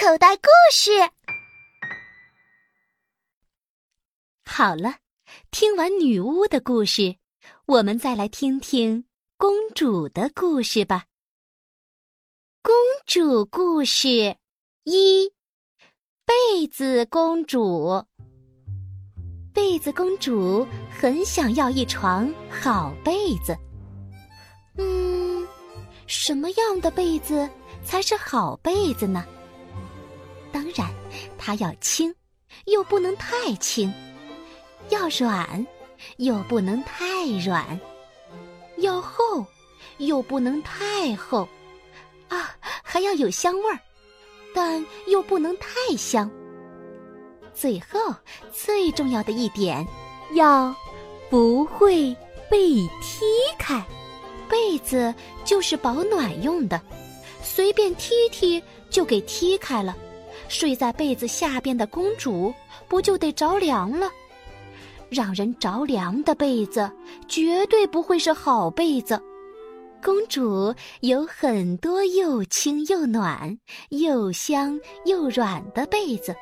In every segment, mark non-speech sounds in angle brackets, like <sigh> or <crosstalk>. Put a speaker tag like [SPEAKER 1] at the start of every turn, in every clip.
[SPEAKER 1] 口袋故事。
[SPEAKER 2] 好了，听完女巫的故事，我们再来听听公主的故事吧。公主故事一：被子公主。被子公主很想要一床好被子。嗯，什么样的被子才是好被子呢？当然，它要轻，又不能太轻；要软，又不能太软；要厚，又不能太厚。啊，还要有香味儿，但又不能太香。最后，最重要的一点，要不会被踢开。被子就是保暖用的，随便踢踢就给踢开了。睡在被子下边的公主不就得着凉了？让人着凉的被子绝对不会是好被子。公主有很多又轻又暖、又香又软的被子，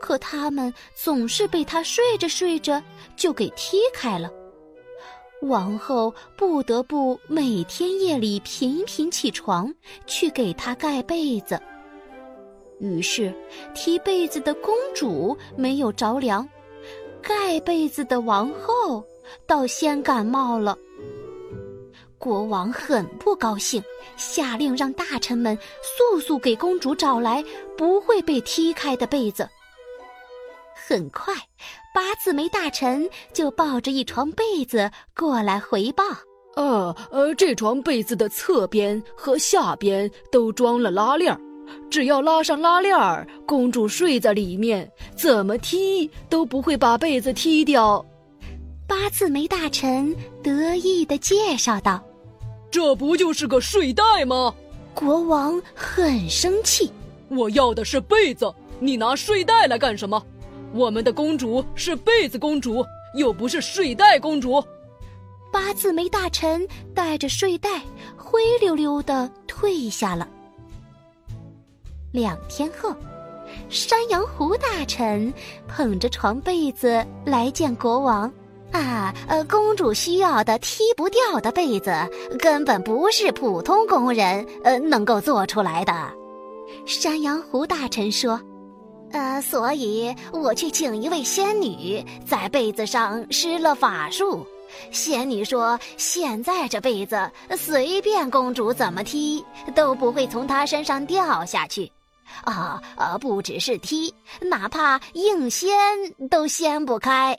[SPEAKER 2] 可它们总是被她睡着睡着就给踢开了。王后不得不每天夜里频频起床去给她盖被子。于是，踢被子的公主没有着凉，盖被子的王后倒先感冒了。国王很不高兴，下令让大臣们速速给公主找来不会被踢开的被子。很快，八字眉大臣就抱着一床被子过来回报：“
[SPEAKER 3] 呃呃，这床被子的侧边和下边都装了拉链儿。”只要拉上拉链儿，公主睡在里面，怎么踢都不会把被子踢掉。
[SPEAKER 2] 八字眉大臣得意地介绍道：“
[SPEAKER 3] 这不就是个睡袋吗？”
[SPEAKER 2] 国王很生气：“
[SPEAKER 3] 我要的是被子，你拿睡袋来干什么？我们的公主是被子公主，又不是睡袋公主。”
[SPEAKER 2] 八字眉大臣带着睡袋灰溜溜地退下了。两天后，山羊胡大臣捧着床被子来见国王。
[SPEAKER 1] 啊，呃，公主需要的踢不掉的被子，根本不是普通工人呃能够做出来的。
[SPEAKER 2] 山羊胡大臣说：“
[SPEAKER 1] 呃，所以我去请一位仙女，在被子上施了法术。仙女说，现在这被子随便公主怎么踢，都不会从她身上掉下去。”啊啊！不只是踢，哪怕硬掀都掀不开，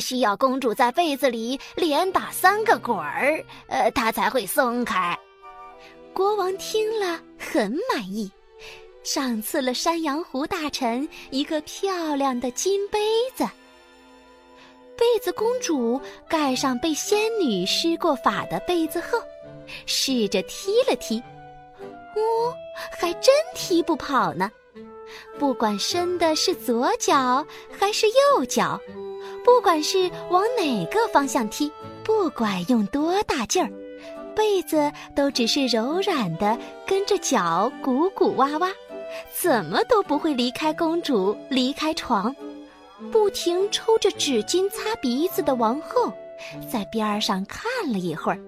[SPEAKER 1] 需要公主在被子里连打三个滚儿，呃，她才会松开。
[SPEAKER 2] 国王听了很满意，赏赐了山羊胡大臣一个漂亮的金杯子。被子公主盖上被仙女施过法的被子后，试着踢了踢。哦，还真踢不跑呢！不管伸的是左脚还是右脚，不管是往哪个方向踢，不管用多大劲儿，被子都只是柔软的跟着脚鼓鼓哇哇，怎么都不会离开公主，离开床。不停抽着纸巾擦鼻子的王后，在边上看了一会儿。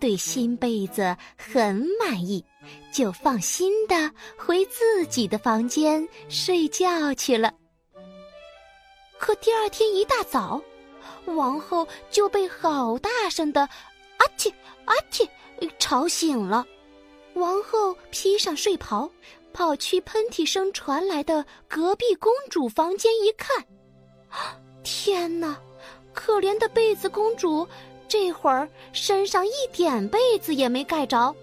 [SPEAKER 2] 对新被子很满意，就放心的回自己的房间睡觉去了。可第二天一大早，王后就被好大声的“阿嚏阿嚏”吵醒了。王后披上睡袍，跑去喷嚏声传来的隔壁公主房间一看，天哪！可怜的被子公主。这会儿身上一点被子也没盖着，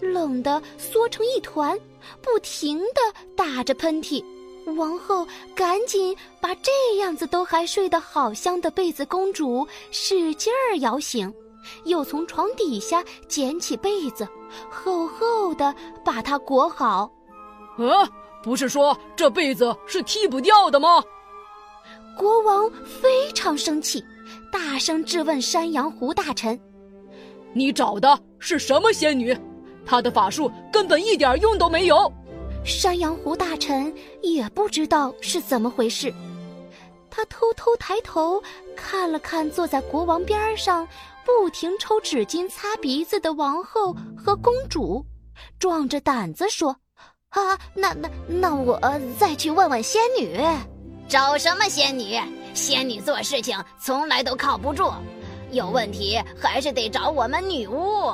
[SPEAKER 2] 冷得缩成一团，不停地打着喷嚏。王后赶紧把这样子都还睡得好香的被子公主使劲儿摇醒，又从床底下捡起被子，厚厚的把它裹好。
[SPEAKER 3] 啊，不是说这被子是踢不掉的吗？
[SPEAKER 2] 国王非常生气。大声质问山羊胡大臣：“
[SPEAKER 3] 你找的是什么仙女？他的法术根本一点用都没有！
[SPEAKER 2] 山羊胡大臣也不知道是怎么回事，他偷偷抬头看了看坐在国王边上，不停抽纸巾擦鼻子的王后和公主，壮着胆子说：“
[SPEAKER 1] 啊，那那那我再去问问仙女。”
[SPEAKER 4] 找什么仙女？仙女做事情从来都靠不住，有问题还是得找我们女巫。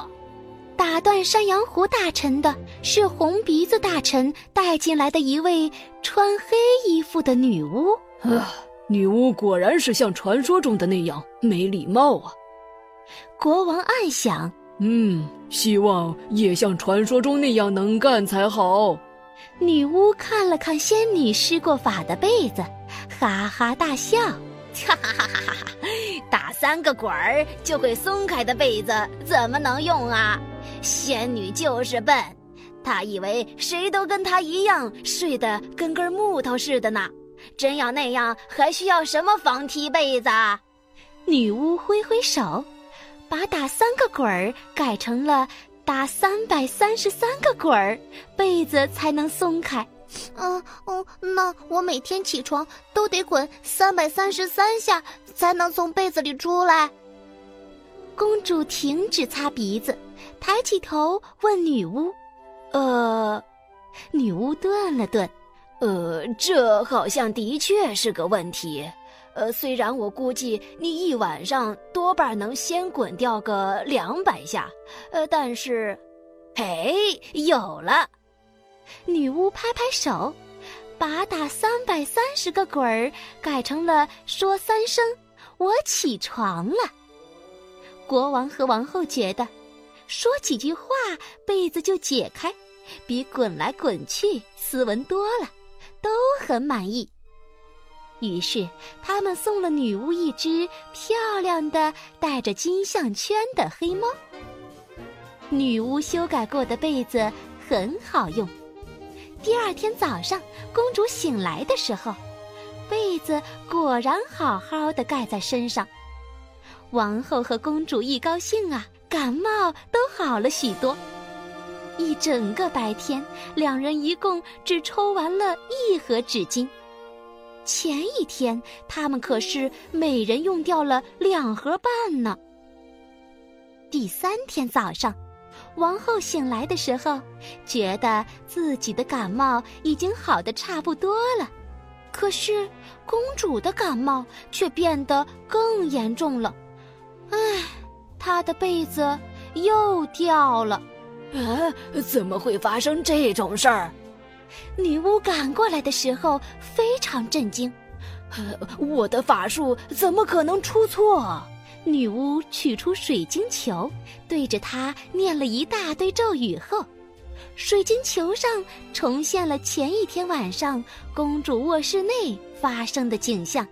[SPEAKER 2] 打断山羊胡大臣的是红鼻子大臣带进来的一位穿黑衣服的女巫。
[SPEAKER 3] 啊，女巫果然是像传说中的那样没礼貌啊！
[SPEAKER 2] 国王暗想：
[SPEAKER 3] 嗯，希望也像传说中那样能干才好。
[SPEAKER 2] 女巫看了看仙女施过法的被子，哈哈大笑：“
[SPEAKER 4] 哈哈哈哈哈！打三个滚儿就会松开的被子怎么能用啊？”仙女就是笨，她以为谁都跟她一样睡得跟根木头似的呢。真要那样，还需要什么防踢被子？
[SPEAKER 2] 女巫挥挥手，把打三个滚儿改成了打三百三十三个滚儿，被子才能松开。
[SPEAKER 1] 嗯嗯，那我每天起床都得滚三百三十三下，才能从被子里出来。
[SPEAKER 2] 公主停止擦鼻子。抬起头问女巫：“
[SPEAKER 4] 呃，
[SPEAKER 2] 女巫顿了顿，
[SPEAKER 4] 呃，这好像的确是个问题。呃，虽然我估计你一晚上多半能先滚掉个两百下，呃，但是，嘿，有了！”
[SPEAKER 2] 女巫拍拍手，把打三百三十个滚儿改成了说三声“我起床了”。国王和王后觉得。说几句话，被子就解开，比滚来滚去斯文多了，都很满意。于是他们送了女巫一只漂亮的、带着金项圈的黑猫。女巫修改过的被子很好用。第二天早上，公主醒来的时候，被子果然好好的盖在身上。王后和公主一高兴啊！感冒都好了许多。一整个白天，两人一共只抽完了一盒纸巾。前一天，他们可是每人用掉了两盒半呢。第三天早上，王后醒来的时候，觉得自己的感冒已经好的差不多了，可是公主的感冒却变得更严重了。唉。她的被子又掉了，
[SPEAKER 4] 啊！怎么会发生这种事儿？
[SPEAKER 2] 女巫赶过来的时候非常震惊，
[SPEAKER 4] 我的法术怎么可能出错？
[SPEAKER 2] 女巫取出水晶球，对着它念了一大堆咒语后，水晶球上重现了前一天晚上公主卧室内发生的景象。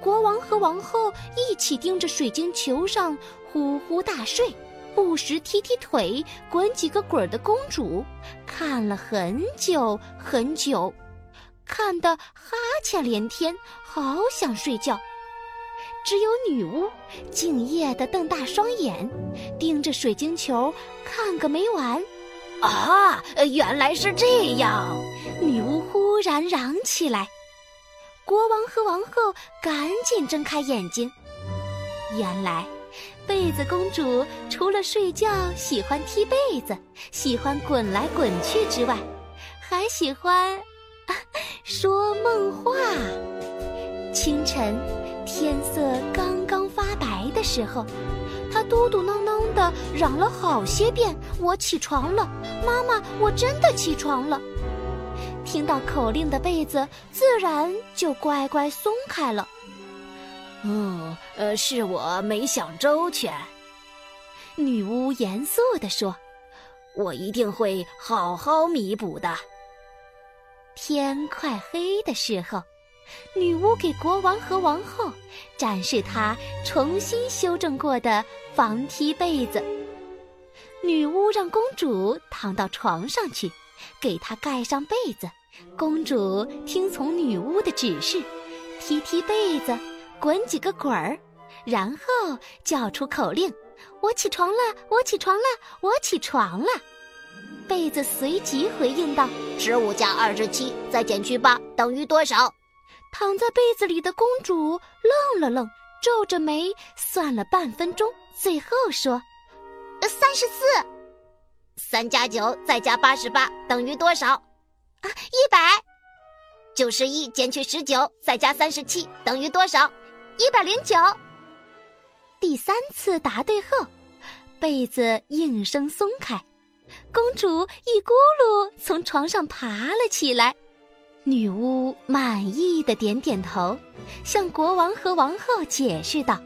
[SPEAKER 2] 国王和王后一起盯着水晶球上呼呼大睡、不时踢踢腿、滚几个滚的公主，看了很久很久，看得哈欠连天，好想睡觉。只有女巫敬业地瞪大双眼，盯着水晶球看个没完。
[SPEAKER 4] 啊，原来是这样！
[SPEAKER 2] 女巫忽然嚷起来。国王和王后赶紧睁开眼睛，原来，被子公主除了睡觉喜欢踢被子、喜欢滚来滚去之外，还喜欢 <laughs> 说梦话。清晨，天色刚刚发白的时候，她嘟嘟囔囔的嚷了好些遍：“我起床了，妈妈，我真的起床了。”听到口令的被子自然就乖乖松开了。
[SPEAKER 4] 哦，呃，是我没想周全。
[SPEAKER 2] 女巫严肃地说：“
[SPEAKER 4] 我一定会好好弥补的。”
[SPEAKER 2] 天快黑的时候，女巫给国王和王后展示她重新修正过的防踢被子。女巫让公主躺到床上去，给她盖上被子。公主听从女巫的指示，踢踢被子，滚几个滚儿，然后叫出口令：“我起床了，我起床了，我起床了。”被子随即回应道：“
[SPEAKER 1] 十五加二十七，再减去八，等于多少？”
[SPEAKER 2] 躺在被子里的公主愣了愣，皱着眉算了半分钟，最后说：“
[SPEAKER 1] 三十四。三加九再加八十八，等于多少？
[SPEAKER 4] 啊，一百。
[SPEAKER 1] 九十一减去十九，再加三十七，等于多少？
[SPEAKER 4] 一百零九。
[SPEAKER 2] 第三次答对后，被子应声松开，公主一咕噜从床上爬了起来。女巫满意的点点头，向国王和王后解释道：“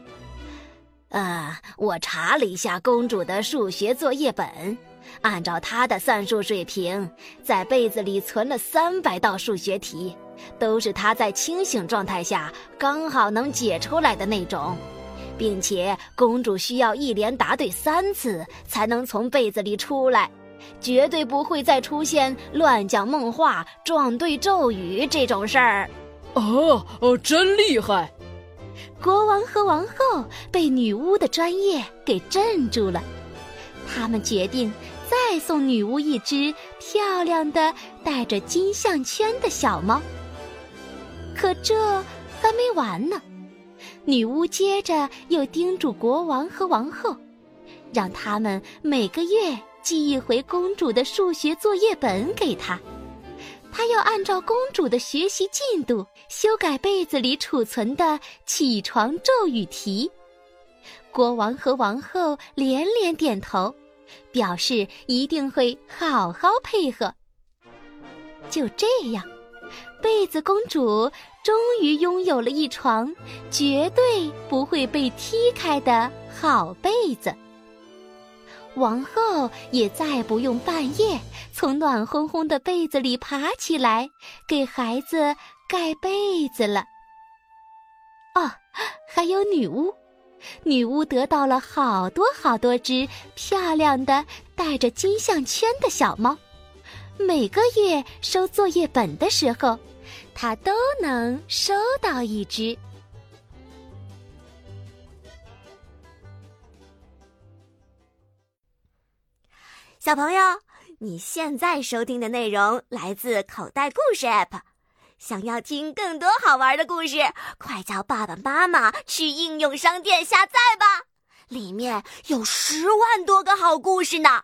[SPEAKER 1] 呃，我查了一下公主的数学作业本，按照她的算术水平，在被子里存了三百道数学题，都是她在清醒状态下刚好能解出来的那种。”并且公主需要一连答对三次才能从被子里出来，绝对不会再出现乱讲梦话、撞对咒语这种事儿。
[SPEAKER 3] 哦哦，真厉害！
[SPEAKER 2] 国王和王后被女巫的专业给镇住了，他们决定再送女巫一只漂亮的带着金项圈的小猫。可这还没完呢。女巫接着又叮嘱国王和王后，让他们每个月寄一回公主的数学作业本给她。她要按照公主的学习进度修改被子里储存的起床咒语题。国王和王后连连点头，表示一定会好好配合。就这样。被子公主终于拥有了一床绝对不会被踢开的好被子。王后也再不用半夜从暖烘烘的被子里爬起来给孩子盖被子了。哦，还有女巫，女巫得到了好多好多只漂亮的带着金项圈的小猫，每个月收作业本的时候。他都能收到一只。
[SPEAKER 5] 小朋友，你现在收听的内容来自口袋故事 App。想要听更多好玩的故事，快叫爸爸妈妈去应用商店下载吧，里面有十万多个好故事呢。